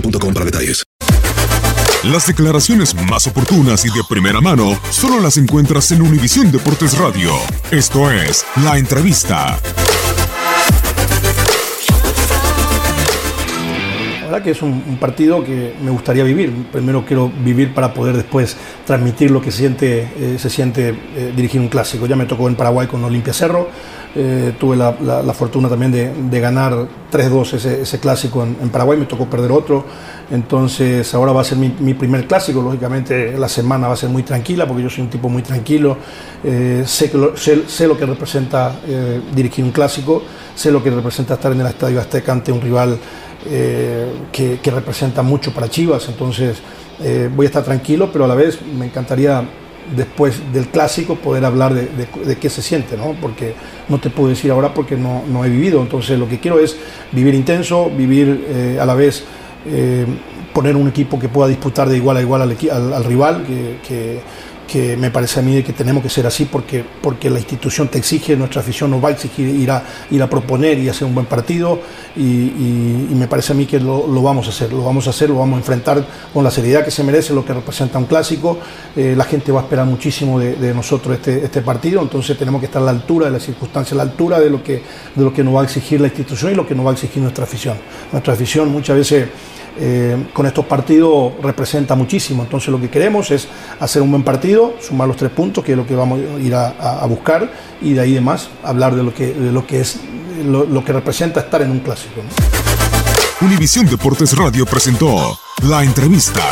boostmobile.com para detalles. Las declaraciones más oportunas y de primera mano solo las encuentras en Univisión Deportes Radio. Esto es La Entrevista. La verdad que es un, un partido que me gustaría vivir. Primero quiero vivir para poder después transmitir lo que se siente, eh, se siente eh, dirigir un clásico. Ya me tocó en Paraguay con Olimpia Cerro. Eh, tuve la, fortuna también de, ganar 3-2 ese, ese clásico en, Paraguay, me tocó perder otro. Entonces ahora va a ser mi, primer clásico. Lógicamente la semana va a ser muy tranquila porque yo soy un tipo muy tranquilo. Eh, sé, lo, sé, lo que representa eh, dirigir un clásico, sé lo que representa estar en el Estadio Azteca ante un rival que, representa mucho para Chivas, entonces voy a estar tranquilo, pero a la vez me encantaría después del clásico poder hablar de, qué se siente, ¿no? porque no te puedo decir ahora porque no, no he vivido, entonces lo que quiero es vivir intenso, vivir eh, a la vez, eh, poner un equipo que pueda disputar de igual a igual al, rival, que- que me parece a mí que tenemos que ser así porque, porque la institución te exige, nuestra afición nos va a exigir ir a, ir a proponer y hacer un buen partido y, me parece a mí que lo, vamos a hacer, lo vamos a hacer, lo vamos a enfrentar con la seriedad que se merece, lo que representa un clásico, Eh, la gente va a esperar muchísimo de, de nosotros este, este partido, entonces tenemos que estar a la altura de las circunstancias, a la altura de lo, que, de lo que nos va a exigir la institución y lo que nos va a exigir nuestra afición. Nuestra afición muchas veces eh, con estos partidos representa muchísimo. Entonces lo que queremos es hacer un buen partido, sumar los tres puntos, que es lo que vamos a ir a, a- a buscar, y de ahí demás hablar de lo que, de lo que es lo, lo que representa estar en un clásico. ¿no? Univisión Deportes Radio presentó La Entrevista.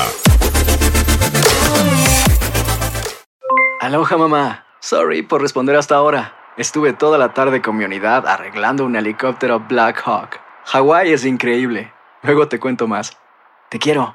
Aloha mamá. Sorry por responder hasta ahora. Estuve toda la tarde con mi unidad arreglando un helicóptero Black Hawk. Hawái es increíble. Luego te cuento más. Te quiero.